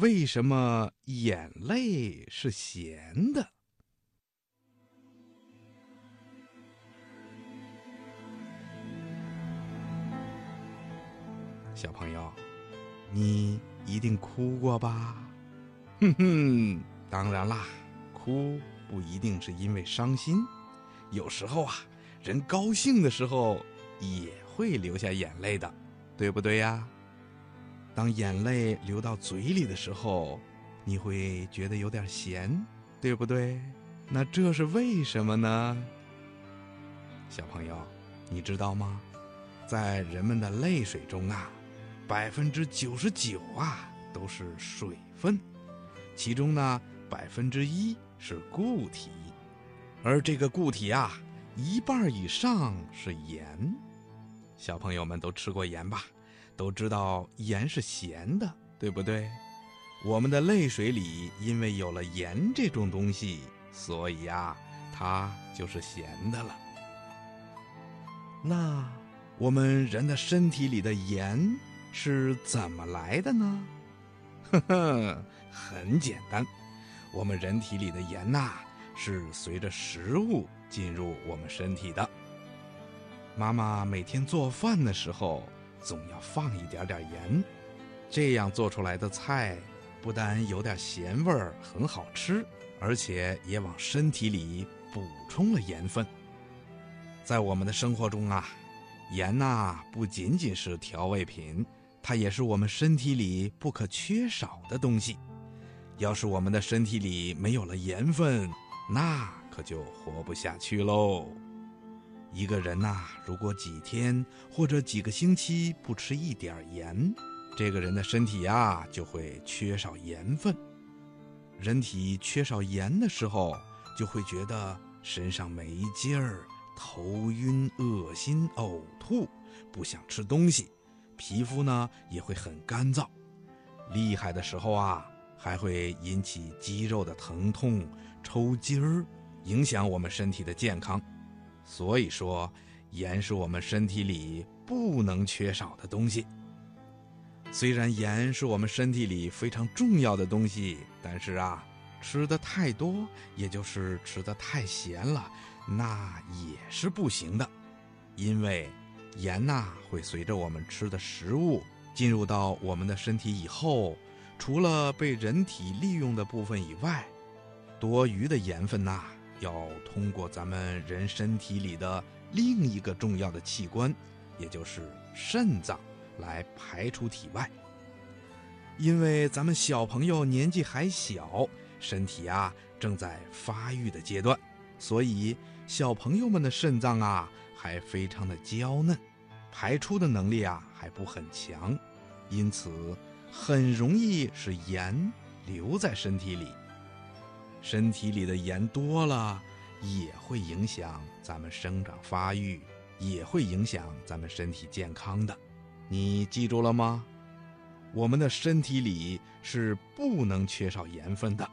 为什么眼泪是咸的？小朋友，你一定哭过吧？哼哼，当然啦，哭不一定是因为伤心，有时候啊，人高兴的时候也会流下眼泪的，对不对呀？当眼泪流到嘴里的时候，你会觉得有点咸，对不对？那这是为什么呢？小朋友，你知道吗？在人们的泪水中啊，百分之九十九啊都是水分，其中呢百分之一是固体，而这个固体啊，一半以上是盐。小朋友们都吃过盐吧？都知道盐是咸的，对不对？我们的泪水里因为有了盐这种东西，所以呀，它就是咸的了。那我们人的身体里的盐是怎么来的呢？呵呵，很简单，我们人体里的盐呐，是随着食物进入我们身体的。妈妈每天做饭的时候。总要放一点点盐，这样做出来的菜不但有点咸味儿，很好吃，而且也往身体里补充了盐分。在我们的生活中啊，盐呐不仅仅是调味品，它也是我们身体里不可缺少的东西。要是我们的身体里没有了盐分，那可就活不下去喽。一个人呐，如果几天或者几个星期不吃一点盐，这个人的身体呀就会缺少盐分。人体缺少盐的时候，就会觉得身上没劲儿、头晕、恶心、呕吐，不想吃东西，皮肤呢也会很干燥。厉害的时候啊，还会引起肌肉的疼痛、抽筋儿，影响我们身体的健康。所以说，盐是我们身体里不能缺少的东西。虽然盐是我们身体里非常重要的东西，但是啊，吃的太多，也就是吃的太咸了，那也是不行的。因为盐呐，会随着我们吃的食物进入到我们的身体以后，除了被人体利用的部分以外，多余的盐分呐。要通过咱们人身体里的另一个重要的器官，也就是肾脏，来排出体外。因为咱们小朋友年纪还小，身体啊正在发育的阶段，所以小朋友们的肾脏啊还非常的娇嫩，排出的能力啊还不很强，因此很容易使盐留在身体里。身体里的盐多了，也会影响咱们生长发育，也会影响咱们身体健康的。你记住了吗？我们的身体里是不能缺少盐分的，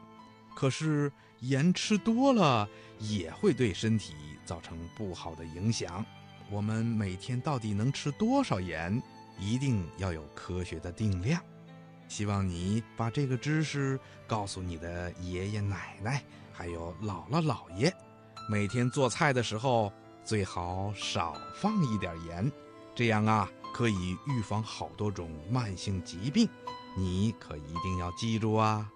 可是盐吃多了也会对身体造成不好的影响。我们每天到底能吃多少盐，一定要有科学的定量。希望你把这个知识告诉你的爷爷奶奶，还有姥姥姥爷。每天做菜的时候最好少放一点盐，这样啊可以预防好多种慢性疾病。你可一定要记住啊！